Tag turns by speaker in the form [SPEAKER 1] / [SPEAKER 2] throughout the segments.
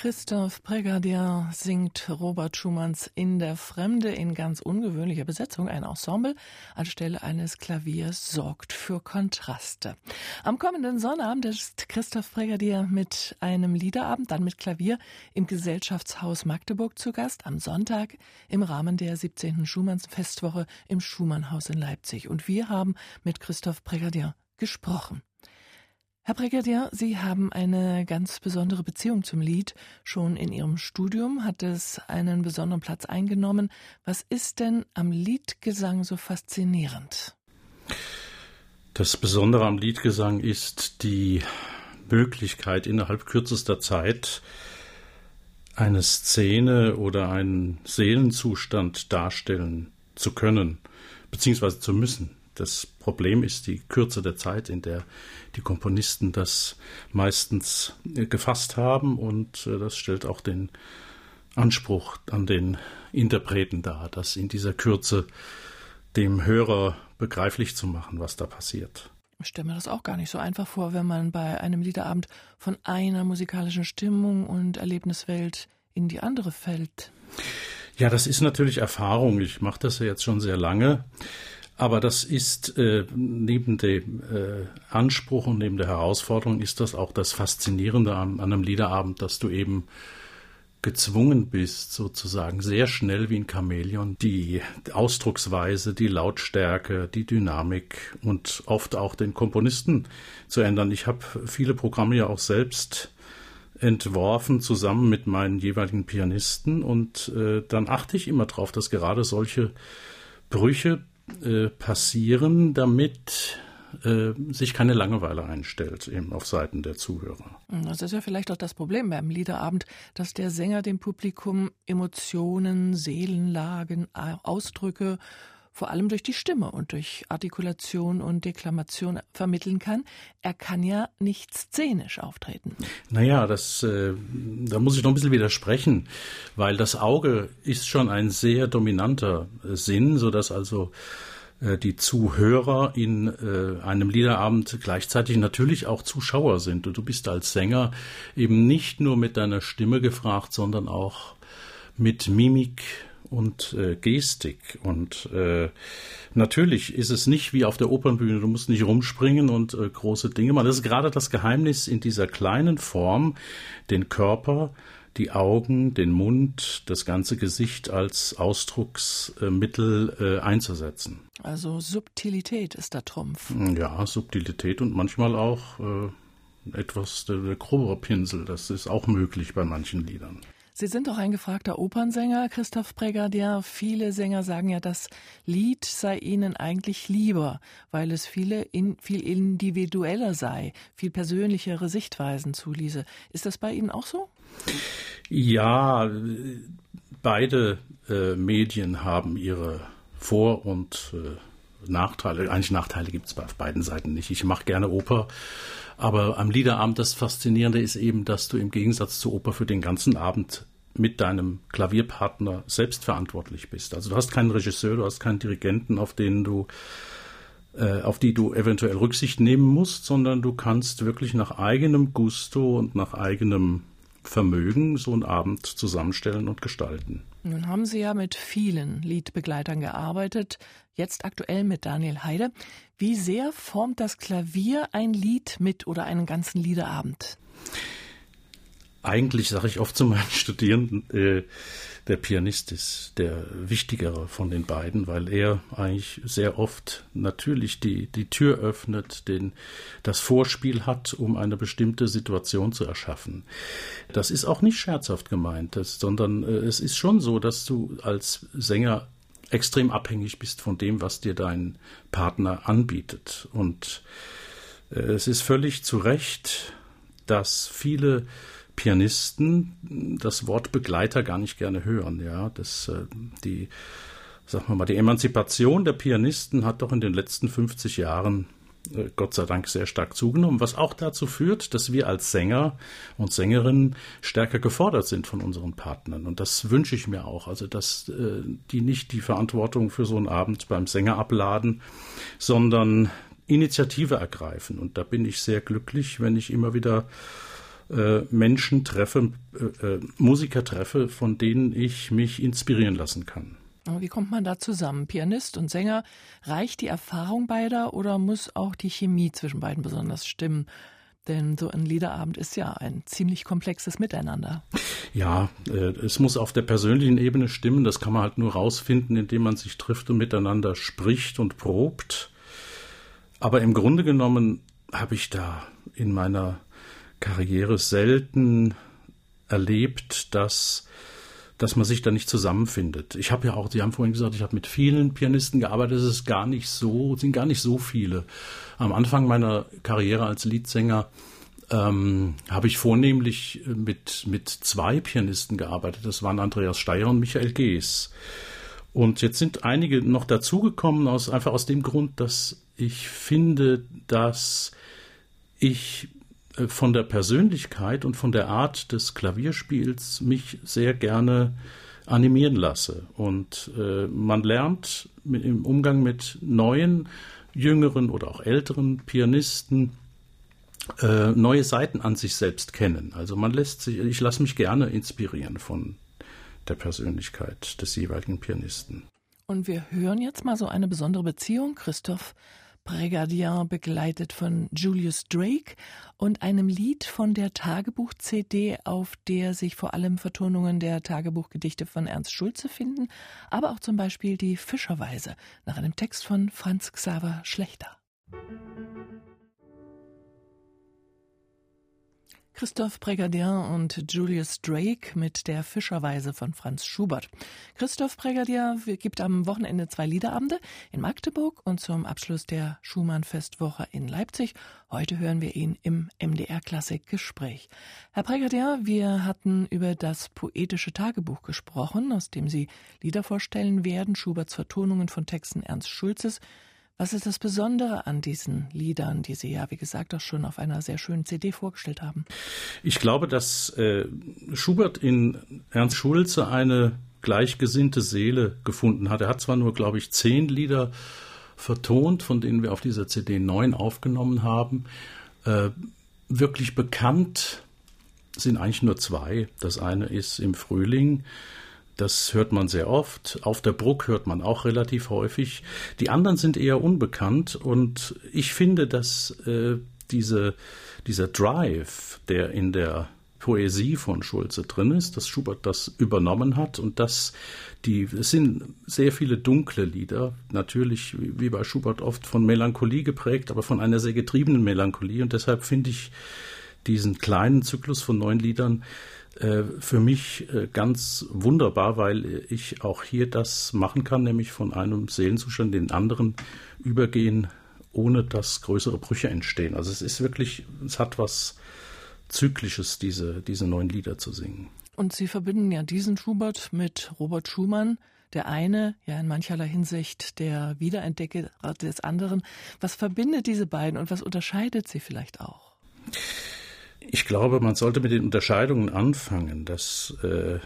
[SPEAKER 1] Christoph Pregadier singt Robert Schumanns In der Fremde in ganz ungewöhnlicher Besetzung. Ein Ensemble anstelle eines Klaviers sorgt für Kontraste. Am kommenden Sonnabend ist Christoph Pregadier mit einem Liederabend, dann mit Klavier im Gesellschaftshaus Magdeburg zu Gast. Am Sonntag im Rahmen der 17. Schumanns Festwoche im Schumannhaus in Leipzig. Und wir haben mit Christoph Pregadier gesprochen. Herr Brigadier, Sie haben eine ganz besondere Beziehung zum Lied. Schon in Ihrem Studium hat es einen besonderen Platz eingenommen. Was ist denn am Liedgesang so faszinierend?
[SPEAKER 2] Das Besondere am Liedgesang ist die Möglichkeit, innerhalb kürzester Zeit eine Szene oder einen Seelenzustand darstellen zu können, beziehungsweise zu müssen. Das Problem ist die Kürze der Zeit, in der die Komponisten das meistens äh, gefasst haben und äh, das stellt auch den Anspruch an den Interpreten dar, das in dieser Kürze dem Hörer begreiflich zu machen, was da passiert.
[SPEAKER 1] Ich stelle mir das auch gar nicht so einfach vor, wenn man bei einem Liederabend von einer musikalischen Stimmung und Erlebniswelt in die andere fällt.
[SPEAKER 2] Ja, das ist natürlich Erfahrung. Ich mache das ja jetzt schon sehr lange. Aber das ist äh, neben dem äh, Anspruch und neben der Herausforderung ist das auch das Faszinierende an, an einem Liederabend, dass du eben gezwungen bist, sozusagen sehr schnell wie ein Chamäleon die Ausdrucksweise, die Lautstärke, die Dynamik und oft auch den Komponisten zu ändern. Ich habe viele Programme ja auch selbst entworfen zusammen mit meinen jeweiligen Pianisten und äh, dann achte ich immer darauf, dass gerade solche Brüche äh, passieren, damit äh, sich keine Langeweile einstellt eben auf Seiten der Zuhörer.
[SPEAKER 1] Das ist ja vielleicht auch das Problem beim Liederabend, dass der Sänger dem Publikum Emotionen, Seelenlagen, Ausdrücke vor allem durch die Stimme und durch Artikulation und Deklamation vermitteln kann. Er kann ja nicht szenisch auftreten.
[SPEAKER 2] Naja, das, äh, da muss ich noch ein bisschen widersprechen, weil das Auge ist schon ein sehr dominanter Sinn, sodass also äh, die Zuhörer in äh, einem Liederabend gleichzeitig natürlich auch Zuschauer sind. Und du bist als Sänger eben nicht nur mit deiner Stimme gefragt, sondern auch mit Mimik, und äh, Gestik. Und äh, natürlich ist es nicht wie auf der Opernbühne, du musst nicht rumspringen und äh, große Dinge machen. Das ist gerade das Geheimnis in dieser kleinen Form, den Körper, die Augen, den Mund, das ganze Gesicht als Ausdrucksmittel äh, einzusetzen.
[SPEAKER 1] Also Subtilität ist der Trumpf.
[SPEAKER 2] Ja, Subtilität und manchmal auch äh, etwas der, der grobere Pinsel. Das ist auch möglich bei manchen Liedern.
[SPEAKER 1] Sie sind doch ein gefragter Opernsänger, Christoph Pregadier. Viele Sänger sagen ja, das Lied sei ihnen eigentlich lieber, weil es viele in, viel individueller sei, viel persönlichere Sichtweisen zuließe. Ist das bei Ihnen auch so?
[SPEAKER 2] Ja, beide äh, Medien haben ihre Vor- und äh, Nachteile. Eigentlich Nachteile gibt es auf beiden Seiten nicht. Ich mache gerne Oper aber am Liederabend das Faszinierende ist eben, dass du im Gegensatz zur Oper für den ganzen Abend mit deinem Klavierpartner selbst verantwortlich bist. Also du hast keinen Regisseur, du hast keinen Dirigenten, auf den du äh, auf die du eventuell Rücksicht nehmen musst, sondern du kannst wirklich nach eigenem Gusto und nach eigenem Vermögen so einen Abend zusammenstellen und gestalten.
[SPEAKER 1] Nun haben Sie ja mit vielen Liedbegleitern gearbeitet, jetzt aktuell mit Daniel Heide. Wie sehr formt das Klavier ein Lied mit oder einen ganzen Liederabend?
[SPEAKER 2] Eigentlich sage ich oft zu meinen Studierenden, äh, der Pianist ist der wichtigere von den beiden, weil er eigentlich sehr oft natürlich die, die Tür öffnet, den, das Vorspiel hat, um eine bestimmte Situation zu erschaffen. Das ist auch nicht scherzhaft gemeint, das, sondern äh, es ist schon so, dass du als Sänger extrem abhängig bist von dem, was dir dein Partner anbietet. Und äh, es ist völlig zu Recht, dass viele Pianisten das Wort Begleiter gar nicht gerne hören. Ja, das, äh, die, sagen wir mal, die Emanzipation der Pianisten hat doch in den letzten 50 Jahren äh, Gott sei Dank sehr stark zugenommen, was auch dazu führt, dass wir als Sänger und Sängerinnen stärker gefordert sind von unseren Partnern. Und das wünsche ich mir auch. Also, dass äh, die nicht die Verantwortung für so einen Abend beim Sänger abladen, sondern Initiative ergreifen. Und da bin ich sehr glücklich, wenn ich immer wieder äh, Menschen treffe, äh, äh, Musiker treffe, von denen ich mich inspirieren lassen kann.
[SPEAKER 1] Wie kommt man da zusammen? Pianist und Sänger, reicht die Erfahrung beider oder muss auch die Chemie zwischen beiden besonders stimmen? Denn so ein Liederabend ist ja ein ziemlich komplexes Miteinander.
[SPEAKER 2] Ja, äh, es muss auf der persönlichen Ebene stimmen. Das kann man halt nur rausfinden, indem man sich trifft und miteinander spricht und probt. Aber im Grunde genommen habe ich da in meiner Karriere selten erlebt, dass dass man sich da nicht zusammenfindet. Ich habe ja auch, Sie haben vorhin gesagt, ich habe mit vielen Pianisten gearbeitet, es ist gar nicht so, sind gar nicht so viele. Am Anfang meiner Karriere als Leadsänger ähm, habe ich vornehmlich mit, mit zwei Pianisten gearbeitet. Das waren Andreas Steyer und Michael Gees. Und jetzt sind einige noch dazugekommen, aus, einfach aus dem Grund, dass ich finde, dass ich äh, von der Persönlichkeit und von der Art des Klavierspiels mich sehr gerne animieren lasse. Und äh, man lernt mit, im Umgang mit neuen, jüngeren oder auch älteren Pianisten äh, neue Seiten an sich selbst kennen. Also man lässt sich, ich lasse mich gerne inspirieren von der Persönlichkeit des jeweiligen Pianisten.
[SPEAKER 1] Und wir hören jetzt mal so eine besondere Beziehung. Christoph Brigadier begleitet von Julius Drake und einem Lied von der Tagebuch-CD, auf der sich vor allem Vertonungen der Tagebuchgedichte von Ernst Schulze finden, aber auch zum Beispiel die Fischerweise nach einem Text von Franz Xaver Schlechter. Christoph Brigadier und Julius Drake mit der Fischerweise von Franz Schubert. Christoph Brigadier gibt am Wochenende zwei Liederabende in Magdeburg und zum Abschluss der Schumann-Festwoche in Leipzig. Heute hören wir ihn im MDR-Klassik-Gespräch. Herr Brigadier, wir hatten über das poetische Tagebuch gesprochen, aus dem Sie Lieder vorstellen werden, Schuberts Vertonungen von Texten Ernst Schulzes. Was ist das Besondere an diesen Liedern, die Sie ja, wie gesagt, auch schon auf einer sehr schönen CD vorgestellt haben?
[SPEAKER 2] Ich glaube, dass äh, Schubert in Ernst Schulze eine gleichgesinnte Seele gefunden hat. Er hat zwar nur, glaube ich, zehn Lieder vertont, von denen wir auf dieser CD neun aufgenommen haben. Äh, wirklich bekannt sind eigentlich nur zwei. Das eine ist im Frühling das hört man sehr oft. Auf der Bruck hört man auch relativ häufig. Die anderen sind eher unbekannt und ich finde, dass äh, diese, dieser Drive, der in der Poesie von Schulze drin ist, dass Schubert das übernommen hat und dass die, es sind sehr viele dunkle Lieder, natürlich wie bei Schubert oft von Melancholie geprägt, aber von einer sehr getriebenen Melancholie und deshalb finde ich diesen kleinen Zyklus von neun Liedern für mich äh, ganz wunderbar, weil ich auch hier das machen kann, nämlich von einem Seelenzustand in den anderen übergehen, ohne dass größere Brüche entstehen. Also es ist wirklich, es hat was Zyklisches, diese, diese neuen Lieder zu singen.
[SPEAKER 1] Und Sie verbinden ja diesen Schubert mit Robert Schumann. Der eine, ja in mancherlei Hinsicht der Wiederentdecker des anderen. Was verbindet diese beiden und was unterscheidet sie vielleicht auch?
[SPEAKER 2] Ich glaube, man sollte mit den Unterscheidungen anfangen. dass äh,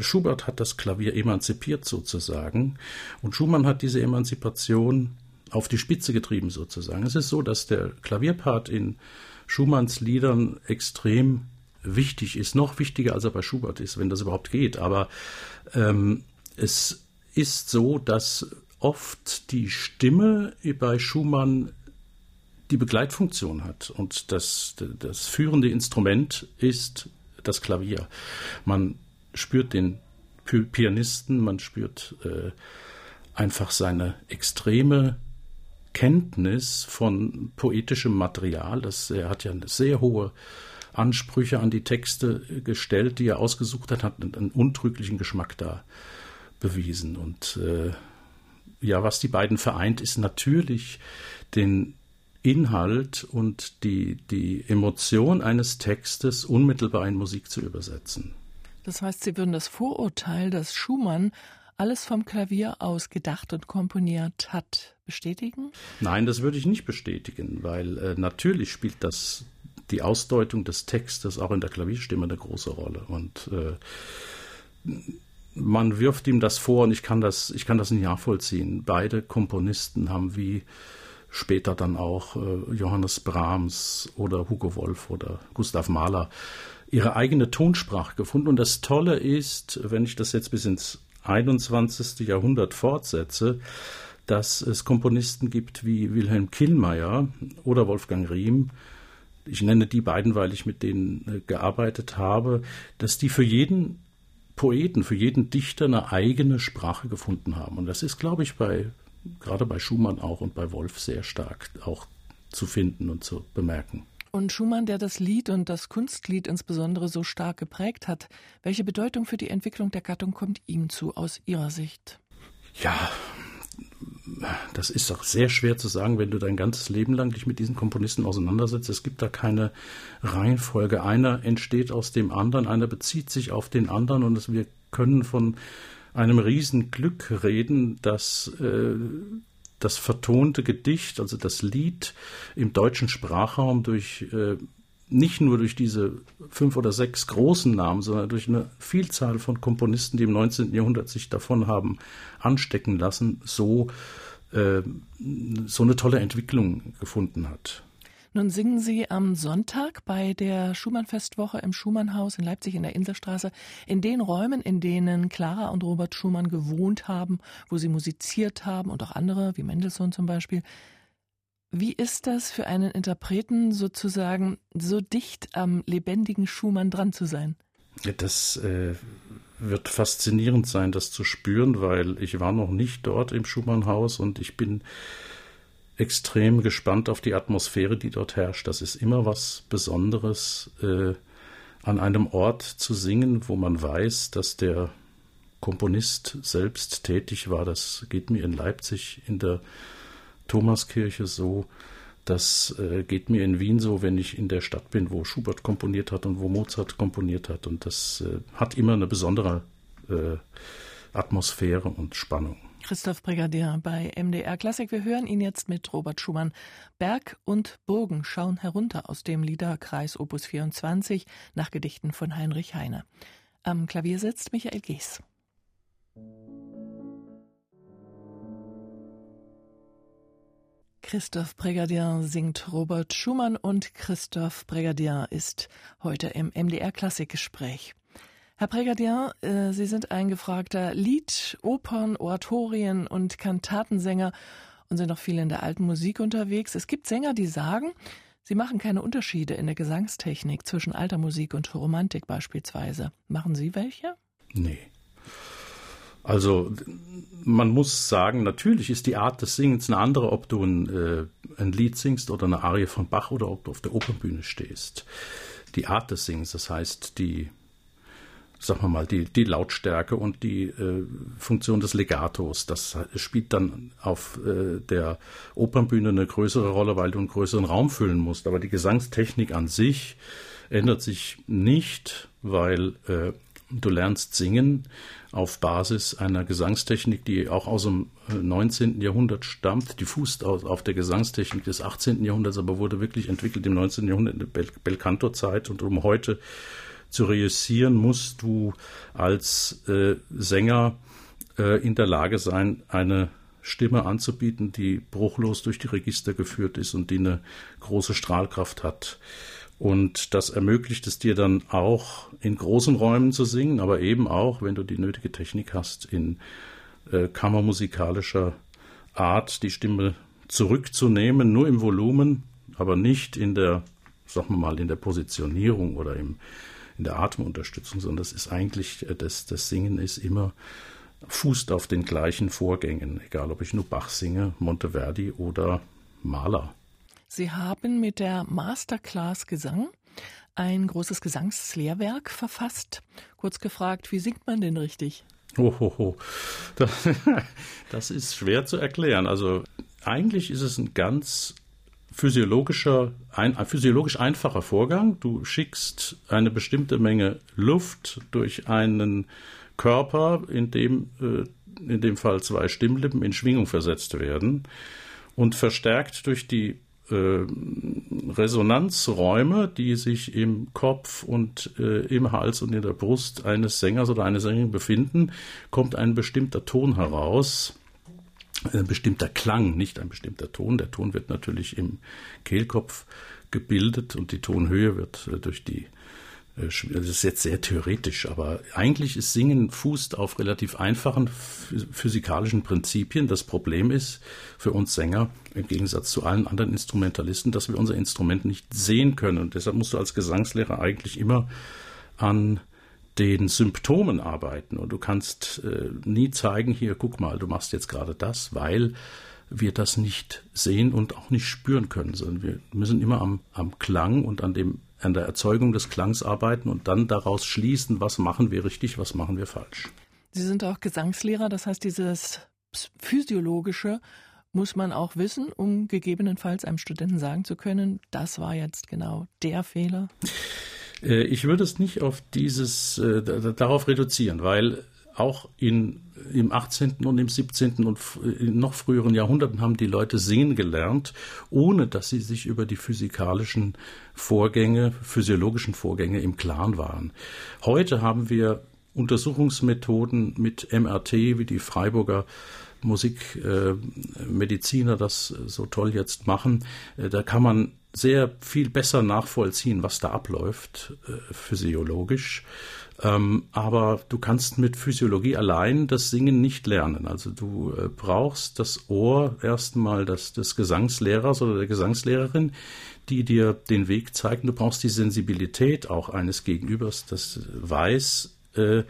[SPEAKER 2] Schubert hat das Klavier emanzipiert sozusagen und Schumann hat diese Emanzipation auf die Spitze getrieben sozusagen. Es ist so, dass der Klavierpart in Schumanns Liedern extrem wichtig ist, noch wichtiger als er bei Schubert ist, wenn das überhaupt geht. Aber ähm, es ist so, dass oft die Stimme bei Schumann die Begleitfunktion hat. Und das, das führende Instrument ist das Klavier. Man spürt den Pianisten, man spürt äh, einfach seine extreme Kenntnis von poetischem Material. Das, er hat ja eine sehr hohe Ansprüche an die Texte gestellt, die er ausgesucht hat, hat einen, untrüglichen Geschmack da bewiesen. Und äh, ja, was die beiden vereint, ist natürlich den Inhalt und die, die Emotion eines Textes unmittelbar in Musik zu übersetzen.
[SPEAKER 1] Das heißt, Sie würden das Vorurteil, dass Schumann alles vom Klavier aus gedacht und komponiert hat, bestätigen?
[SPEAKER 2] Nein, das würde ich nicht bestätigen, weil äh, natürlich spielt das die Ausdeutung des Textes auch in der Klavierstimme eine große Rolle. Und äh, man wirft ihm das vor und ich kann das, ich kann das nicht nachvollziehen. Beide Komponisten haben wie später dann auch äh, Johannes Brahms oder Hugo Wolf oder Gustav Mahler ihre eigene Tonsprache gefunden. Und das Tolle ist, wenn ich das jetzt bis ins 21. Jahrhundert fortsetze, dass es Komponisten gibt wie Wilhelm Killmeier oder Wolfgang Riem, ich nenne die beiden, weil ich mit denen äh, gearbeitet habe, dass die für jeden Poeten, für jeden Dichter eine eigene Sprache gefunden haben. Und das ist, glaube ich, bei, gerade bei Schumann auch und bei Wolf sehr stark auch zu finden und zu bemerken.
[SPEAKER 1] Und Schumann, der das Lied und das Kunstlied insbesondere so stark geprägt hat, welche Bedeutung für die Entwicklung der Gattung kommt ihm zu aus Ihrer Sicht?
[SPEAKER 2] Ja, das ist auch sehr schwer zu sagen, wenn du dein ganzes Leben lang dich mit diesen Komponisten auseinandersetzt. Es gibt da keine Reihenfolge. Einer entsteht aus dem anderen, einer bezieht sich auf den anderen und wir können von einem Riesenglück reden, dass äh, das vertonte Gedicht, also das Lied im deutschen Sprachraum durch äh, nicht nur durch diese fünf oder sechs großen Namen, sondern durch eine Vielzahl von Komponisten, die im 19. Jahrhundert sich davon haben anstecken lassen, so, äh, so eine tolle Entwicklung gefunden hat.
[SPEAKER 1] Nun singen Sie am Sonntag bei der Schumann-Festwoche im Schumannhaus in Leipzig in der Inselstraße in den Räumen, in denen Clara und Robert Schumann gewohnt haben, wo sie musiziert haben und auch andere, wie Mendelssohn zum Beispiel. Wie ist das für einen Interpreten sozusagen so dicht am lebendigen Schumann dran zu sein?
[SPEAKER 2] Das äh, wird faszinierend sein, das zu spüren, weil ich war noch nicht dort im Schumannhaus und ich bin extrem gespannt auf die Atmosphäre, die dort herrscht. Das ist immer was Besonderes, äh, an einem Ort zu singen, wo man weiß, dass der Komponist selbst tätig war. Das geht mir in Leipzig in der Thomaskirche so. Das äh, geht mir in Wien so, wenn ich in der Stadt bin, wo Schubert komponiert hat und wo Mozart komponiert hat. Und das äh, hat immer eine besondere äh, Atmosphäre und Spannung.
[SPEAKER 1] Christoph Brigadier bei MDR Klassik. Wir hören ihn jetzt mit Robert Schumann. Berg und Burgen schauen herunter aus dem Liederkreis Opus 24 nach Gedichten von Heinrich Heine. Am Klavier sitzt Michael Gees. Christoph Brigadier singt Robert Schumann und Christoph Brigadier ist heute im MDR Klassikgespräch. Herr Brigadier, äh, Sie sind ein gefragter Lied-, Opern-, Oratorien- und Kantatensänger und sind auch viel in der alten Musik unterwegs. Es gibt Sänger, die sagen, sie machen keine Unterschiede in der Gesangstechnik zwischen alter Musik und Romantik beispielsweise. Machen Sie welche?
[SPEAKER 2] Nee. Also man muss sagen, natürlich ist die Art des Singens eine andere, ob du ein, äh, ein Lied singst oder eine Arie von Bach oder ob du auf der Opernbühne stehst. Die Art des Singens, das heißt die, sagen wir mal, die, die Lautstärke und die äh, Funktion des Legatos, das spielt dann auf äh, der Opernbühne eine größere Rolle, weil du einen größeren Raum füllen musst. Aber die Gesangstechnik an sich ändert sich nicht, weil äh, Du lernst singen auf Basis einer Gesangstechnik, die auch aus dem 19. Äh, Jahrhundert stammt. Die fußt auf der Gesangstechnik des 18. Jahrhunderts, aber wurde wirklich entwickelt im 19. Jahrhundert in der Belcanto-Zeit. Und um heute zu reüssieren, musst du als äh, Sänger äh, in der Lage sein, eine Stimme anzubieten, die bruchlos durch die Register geführt ist und die eine große Strahlkraft hat. Und das ermöglicht es dir dann auch in großen Räumen zu singen, aber eben auch, wenn du die nötige Technik hast, in äh, kammermusikalischer Art die Stimme zurückzunehmen, nur im Volumen, aber nicht in der, sagen wir mal, in der Positionierung oder im, in der Atemunterstützung, sondern das ist eigentlich, äh, das, das Singen ist immer fußt auf den gleichen Vorgängen, egal ob ich nur Bach singe, Monteverdi oder Mahler.
[SPEAKER 1] Sie haben mit der Masterclass Gesang ein großes Gesangslehrwerk verfasst. Kurz gefragt, wie singt man denn richtig?
[SPEAKER 2] Hohoho. Das, das ist schwer zu erklären. Also eigentlich ist es ein ganz physiologischer, ein, ein, physiologisch einfacher Vorgang. Du schickst eine bestimmte Menge Luft durch einen Körper, in dem äh, in dem Fall zwei Stimmlippen in Schwingung versetzt werden und verstärkt durch die äh, Resonanzräume, die sich im Kopf und äh, im Hals und in der Brust eines Sängers oder einer Sängerin befinden, kommt ein bestimmter Ton heraus, ein bestimmter Klang, nicht ein bestimmter Ton. Der Ton wird natürlich im Kehlkopf gebildet und die Tonhöhe wird äh, durch die äh, das ist jetzt sehr theoretisch, aber eigentlich ist Singen fußt auf relativ einfachen physikalischen Prinzipien. Das Problem ist für uns Sänger, im Gegensatz zu allen anderen Instrumentalisten, dass wir unser Instrument nicht sehen können. Und deshalb musst du als Gesangslehrer eigentlich immer an den Symptomen arbeiten. Und du kannst äh, nie zeigen, hier, guck mal, du machst jetzt gerade das, weil wir das nicht sehen und auch nicht spüren können, sondern wir müssen immer am, am Klang und an dem an der Erzeugung des Klangs arbeiten und dann daraus schließen, was machen wir richtig, was machen wir falsch.
[SPEAKER 1] Sie sind auch Gesangslehrer, das heißt, dieses physiologische muss man auch wissen, um gegebenenfalls einem Studenten sagen zu können, das war jetzt genau der Fehler?
[SPEAKER 2] Äh, ich würde es nicht auf dieses, äh, darauf reduzieren, weil auch in, im 18. und im 17. und in noch früheren Jahrhunderten haben die Leute singen gelernt, ohne dass sie sich über die physikalischen Vorgänge, physiologischen Vorgänge im Klaren waren. Heute haben wir Untersuchungsmethoden mit MRT, wie die Freiburger Musikmediziner äh, das so toll jetzt machen. Äh, da kann man sehr viel besser nachvollziehen, was da abläuft, äh, physiologisch. Ähm, aber du kannst mit Physiologie allein das Singen nicht lernen. Also du äh, brauchst das Ohr erstmal des, des Gesangslehrers oder der Gesangslehrerin, die dir den Weg zeigen. Du brauchst die Sensibilität auch eines Gegenübers, das weiß, äh,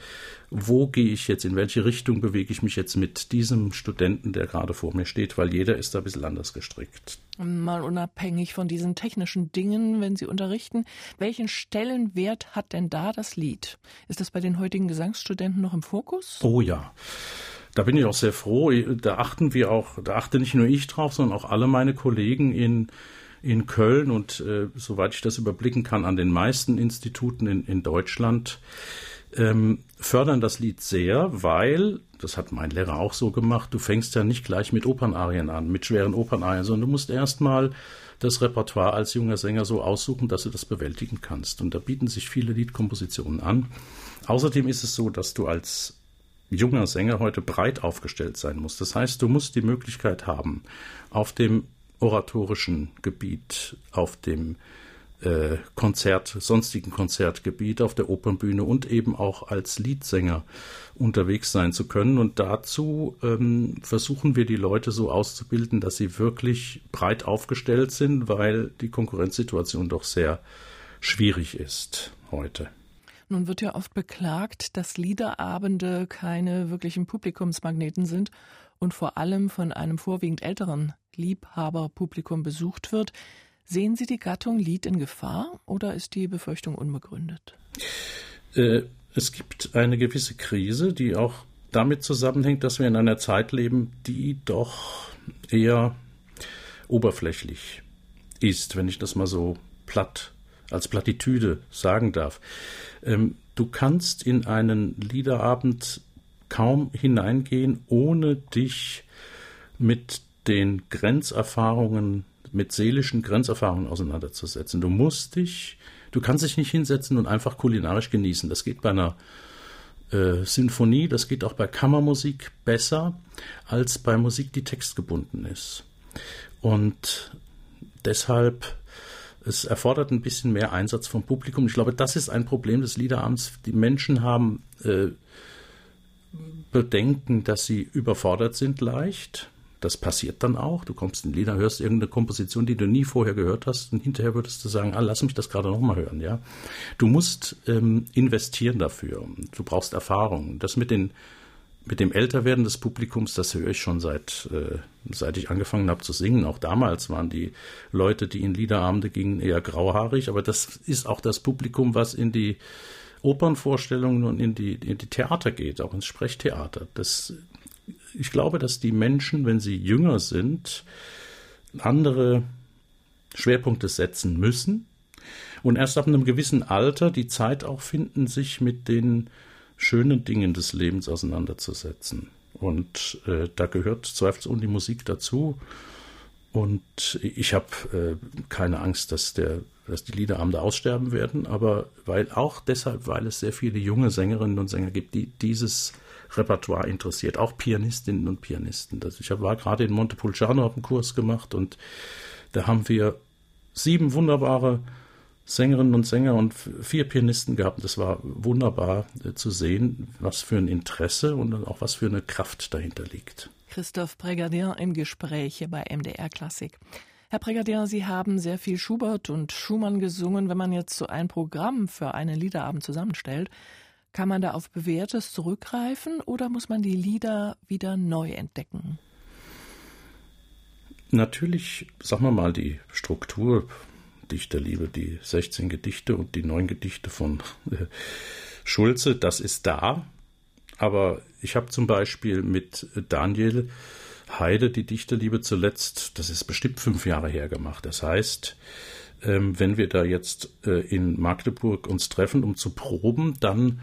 [SPEAKER 2] wo gehe ich jetzt, in welche Richtung bewege ich mich jetzt mit diesem Studenten, der gerade vor mir steht, weil jeder ist da ein bisschen anders gestrickt.
[SPEAKER 1] Mal unabhängig von diesen technischen Dingen, wenn Sie unterrichten, welchen Stellenwert hat denn da das Lied? Ist das bei den heutigen Gesangsstudenten noch im Fokus?
[SPEAKER 2] Oh ja. Da bin ich auch sehr froh. Da achten wir auch, da achte nicht nur ich drauf, sondern auch alle meine Kollegen in in Köln und äh, soweit ich das überblicken kann, an den meisten Instituten in, in Deutschland ähm, fördern das Lied sehr, weil, das hat mein Lehrer auch so gemacht, du fängst ja nicht gleich mit Opernarien an, mit schweren Opernarien, sondern du musst erstmal das Repertoire als junger Sänger so aussuchen, dass du das bewältigen kannst. Und da bieten sich viele Liedkompositionen an. Außerdem ist es so, dass du als junger Sänger heute breit aufgestellt sein musst. Das heißt, du musst die Möglichkeit haben, auf dem oratorischen Gebiet, auf dem äh, Konzert, sonstigen Konzertgebiet auf der Opernbühne und eben auch als Liedsänger unterwegs sein zu können. Und dazu ähm, versuchen wir die Leute so auszubilden, dass sie wirklich breit aufgestellt sind, weil die Konkurrenzsituation doch sehr schwierig ist heute.
[SPEAKER 1] Nun wird ja oft beklagt, dass Liederabende keine wirklichen Publikumsmagneten sind und vor allem von einem vorwiegend älteren Liebhaberpublikum besucht wird. Sehen Sie die Gattung Lied in Gefahr oder ist die Befürchtung unbegründet?
[SPEAKER 2] Äh, es gibt eine gewisse Krise, die auch damit zusammenhängt, dass wir in einer Zeit leben, die doch eher oberflächlich ist, wenn ich das mal so platt als Plattitüde sagen darf. Ähm, du kannst in einen Liederabend kaum hineingehen, ohne dich mit den Grenzerfahrungen mit seelischen Grenzerfahrungen auseinanderzusetzen. Du musst dich, du kannst dich nicht hinsetzen und einfach kulinarisch genießen. Das geht bei einer äh, Sinfonie, das geht auch bei Kammermusik besser als bei Musik, die textgebunden ist. Und deshalb, es erfordert ein bisschen mehr Einsatz vom Publikum. Ich glaube, das ist ein Problem des Liederabends. Die Menschen haben äh, Bedenken, dass sie überfordert sind leicht das passiert dann auch. Du kommst in Lieder, hörst irgendeine Komposition, die du nie vorher gehört hast, und hinterher würdest du sagen, ah, lass mich das gerade nochmal hören, ja. Du musst ähm, investieren dafür. Du brauchst Erfahrung. Das mit den mit dem Älterwerden des Publikums, das höre ich schon seit, äh, seit ich angefangen habe zu singen. Auch damals waren die Leute, die in Liederabende gingen, eher grauhaarig, aber das ist auch das Publikum, was in die Opernvorstellungen und in die, in die Theater geht, auch ins Sprechtheater. Das ich glaube, dass die Menschen, wenn sie jünger sind, andere Schwerpunkte setzen müssen und erst ab einem gewissen Alter die Zeit auch finden, sich mit den schönen Dingen des Lebens auseinanderzusetzen. Und äh, da gehört zweifelsohne die Musik dazu. Und ich habe äh, keine Angst, dass, der, dass die Liederabende aussterben werden, aber weil auch deshalb, weil es sehr viele junge Sängerinnen und Sänger gibt, die dieses Repertoire interessiert, auch Pianistinnen und Pianisten. Ich war gerade in Montepulciano, habe einen Kurs gemacht und da haben wir sieben wunderbare Sängerinnen und Sänger und vier Pianisten gehabt. Das war wunderbar äh, zu sehen, was für ein Interesse und auch was für eine Kraft dahinter liegt.
[SPEAKER 1] Christoph Brigadier im Gespräch hier bei MDR Klassik. Herr Brigadier, Sie haben sehr viel Schubert und Schumann gesungen. Wenn man jetzt so ein Programm für einen Liederabend zusammenstellt, kann man da auf Bewährtes zurückgreifen oder muss man die Lieder wieder neu entdecken?
[SPEAKER 2] Natürlich, sagen wir mal, die Struktur Dichterliebe, die 16 Gedichte und die 9 Gedichte von äh, Schulze, das ist da. Aber ich habe zum Beispiel mit Daniel Heide die Dichterliebe zuletzt, das ist bestimmt fünf Jahre her gemacht. Das heißt, ähm, wenn wir da jetzt äh, in Magdeburg uns treffen, um zu proben, dann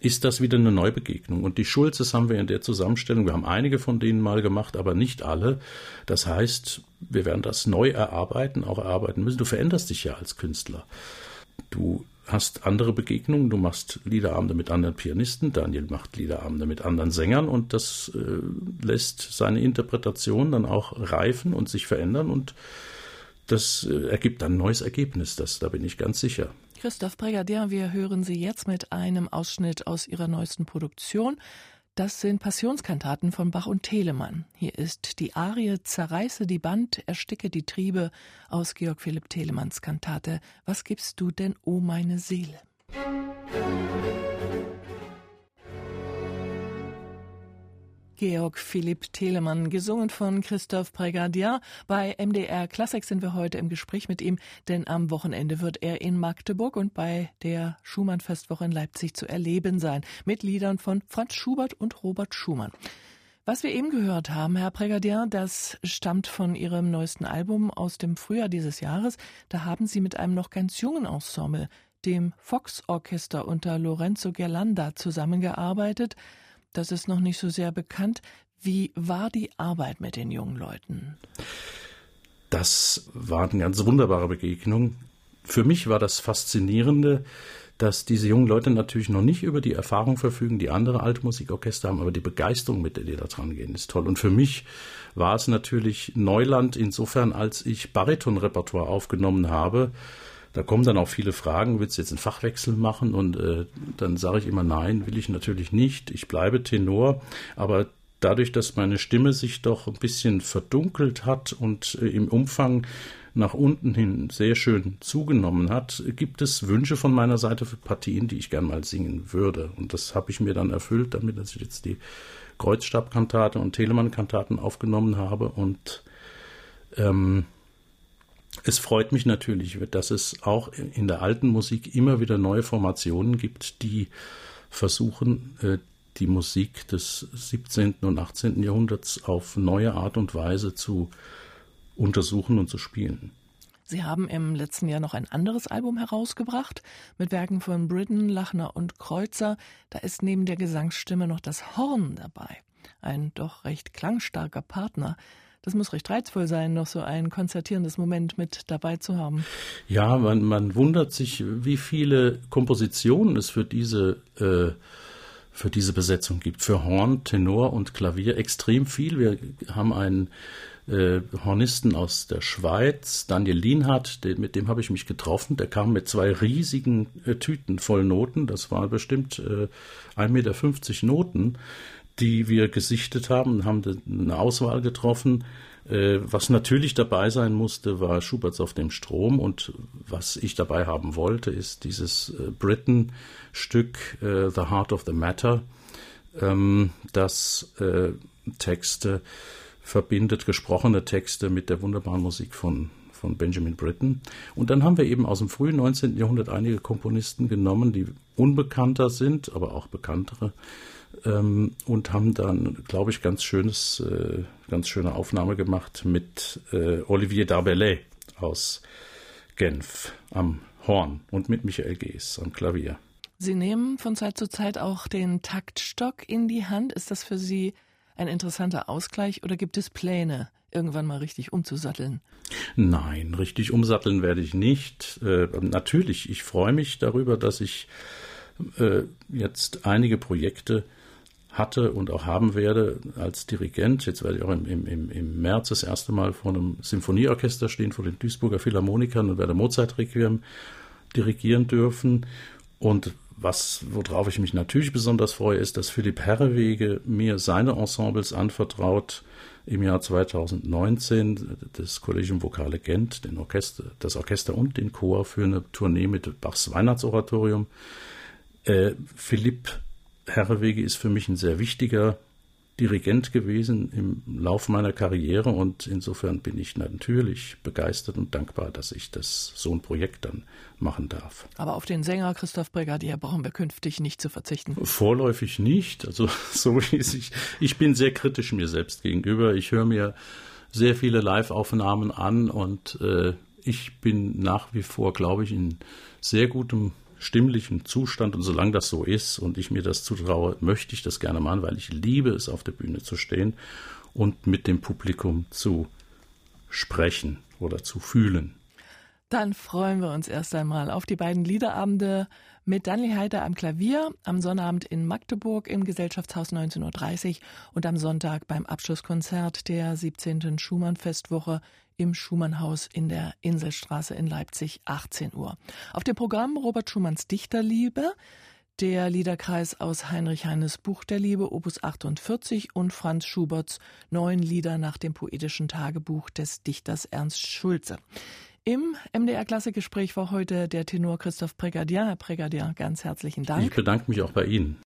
[SPEAKER 2] ist das wieder eine Neubegegnung. Und die Schulzes haben wir in der Zusammenstellung, wir haben einige von denen mal gemacht, aber nicht alle. Das heißt, wir werden das neu erarbeiten, auch erarbeiten müssen. Du veränderst dich ja als Künstler. Du hast andere Begegnungen, du machst Liederabende mit anderen Pianisten, Daniel macht Liederabende mit anderen Sängern und das äh, lässt seine Interpretation dann auch reifen und sich verändern und das äh, ergibt ein neues Ergebnis, das, da bin ich ganz sicher.
[SPEAKER 1] Christoph Brigadier, wir hören Sie jetzt mit einem Ausschnitt aus Ihrer neuesten Produktion. Das sind Passionskantaten von Bach und Telemann. Hier ist die Arie Zerreiße die Band, ersticke die Triebe aus Georg Philipp Telemanns Kantate Was gibst du denn, o oh meine Seele? Georg Philipp Telemann, gesungen von Christoph Brigadier. Bei MDR Klassik sind wir heute im Gespräch mit ihm, denn am Wochenende wird er in Magdeburg und bei der Schumann-Festwoche in Leipzig zu erleben sein, mit Liedern von Franz Schubert und Robert Schumann. Was wir eben gehört haben, Herr Brigadier, das stammt von Ihrem neuesten Album aus dem Frühjahr dieses Jahres. Da haben Sie mit einem noch ganz jungen Ensemble, dem Fox Orchester unter Lorenzo Gerlanda, zusammengearbeitet. Das ist noch nicht so sehr bekannt. Wie war die Arbeit mit den jungen Leuten?
[SPEAKER 2] Das war eine ganz wunderbare Begegnung. Für mich war das Faszinierende, dass diese jungen Leute natürlich noch nicht über die Erfahrung verfügen, die andere Altmusikorchester haben, aber die Begeisterung, mit der die da dran gehen, ist toll. Und für mich war es natürlich Neuland insofern, als ich Baritonrepertoire aufgenommen habe da kommen dann auch viele Fragen, willst du jetzt einen Fachwechsel machen? Und äh, dann sage ich immer, nein, will ich natürlich nicht. Ich bleibe Tenor, aber dadurch, dass meine Stimme sich doch ein bisschen verdunkelt hat und äh, im Umfang nach unten hin sehr schön zugenommen hat, gibt es Wünsche von meiner Seite für Partien, die ich gern mal singen würde. Und das habe ich mir dann erfüllt, damit dass ich jetzt die Kreuzstabkantate und Telemann-Kantaten aufgenommen habe und ähm, es freut mich natürlich, dass es auch in der alten Musik immer wieder neue Formationen gibt, die versuchen, äh, die Musik des 17. und 18. Jahrhunderts auf neue Art und Weise zu untersuchen und zu spielen.
[SPEAKER 1] Sie haben im letzten Jahr noch ein anderes Album herausgebracht mit Werken von Britton, Lachner und Kreuzer. Da ist neben der Gesangsstimme noch das Horn dabei. Ein doch recht klangstarker Partner. Das muss recht reizvoll sein, noch so ein konzertierendes Moment mit dabei zu haben.
[SPEAKER 2] Ja, man, man wundert sich, wie viele Kompositionen es für diese äh, für diese Besetzung gibt. Für Horn, Tenor und Klavier extrem viel. Wir haben einen äh, Hornisten aus der Schweiz, Daniel Lienhardt, den, mit dem habe ich mich getroffen. Der kam mit zwei riesigen äh, Tüten voll Noten. Das waren bestimmt äh, 1,50 Meter Noten die wir gesichtet haben, haben eine Auswahl getroffen. Äh, was natürlich dabei sein musste, war Schuberts auf dem Strom und was ich dabei haben wollte, ist dieses äh, Britten-Stück äh, The Heart of the Matter, ähm, das Texte verbindet, gesprochene Texte mit der wunderbaren Musik von von Benjamin Britten. Und dann haben wir eben aus dem frühen 19. Jahrhundert einige Komponisten genommen, die unbekannter sind, aber auch bekanntere ähm, und haben dann, glaube ich, ganz schönes, äh, ganz schöne Aufnahme gemacht mit äh, Olivier Darbellet aus Genf am Horn und mit Michael Gees am Klavier.
[SPEAKER 1] Sie nehmen von Zeit zu Zeit auch den Taktstock in die Hand. Ist das für Sie ein interessanter Ausgleich oder gibt es Pläne, irgendwann mal richtig umzusatteln?
[SPEAKER 2] Nein, richtig umsatteln werde ich nicht. Äh, natürlich, ich freue mich darüber, dass ich äh, jetzt einige Projekte hatte und auch haben werde als Dirigent. Jetzt werde ich auch im, im, im März das erste Mal vor einem Symphonieorchester stehen, vor den Duisburger Philharmonikern und werde Mozart-Requiem dirigieren dürfen. Und was, worauf ich mich natürlich besonders freue, ist, dass Philipp Herrewege mir seine Ensembles anvertraut im Jahr 2019, das Collegium Vocale Gent, Orchester, das Orchester und den Chor für eine Tournee mit Bachs Weihnachtsoratorium. Äh, Philipp Herrewege ist für mich ein sehr wichtiger Dirigent gewesen im Laufe meiner Karriere und insofern bin ich natürlich begeistert und dankbar, dass ich das so ein Projekt dann machen darf.
[SPEAKER 1] Aber auf den Sänger Christoph Brigadier brauchen wir künftig nicht zu verzichten.
[SPEAKER 2] Vorläufig nicht. Also so wie ich, ich bin sehr kritisch mir selbst gegenüber. Ich höre mir sehr viele Live-Aufnahmen an und äh, ich bin nach wie vor, glaube ich, in sehr gutem stimmlichen Zustand. Und solange das so ist und ich mir das zutraue, möchte ich das gerne machen, weil ich liebe es, auf der Bühne zu stehen und mit dem Publikum zu sprechen oder zu fühlen.
[SPEAKER 1] Dann freuen wir uns erst einmal auf die beiden Liederabende mit Daniel Heider am Klavier, am Sonnabend in Magdeburg im Gesellschaftshaus 19.30 Uhr und am Sonntag beim Abschlusskonzert der 17. Schumann-Festwoche im Schumannhaus in der Inselstraße in Leipzig 18 Uhr. Auf dem Programm Robert Schumanns Dichterliebe, der Liederkreis aus Heinrich Heines Buch der Liebe, Opus 48 und Franz Schuberts neun Lieder nach dem poetischen Tagebuch des Dichters Ernst Schulze. Im MDR-Klassikgespräch war heute der Tenor Christoph Pregadier. Herr Pregadier, ganz herzlichen Dank.
[SPEAKER 2] Ich bedanke mich auch bei Ihnen.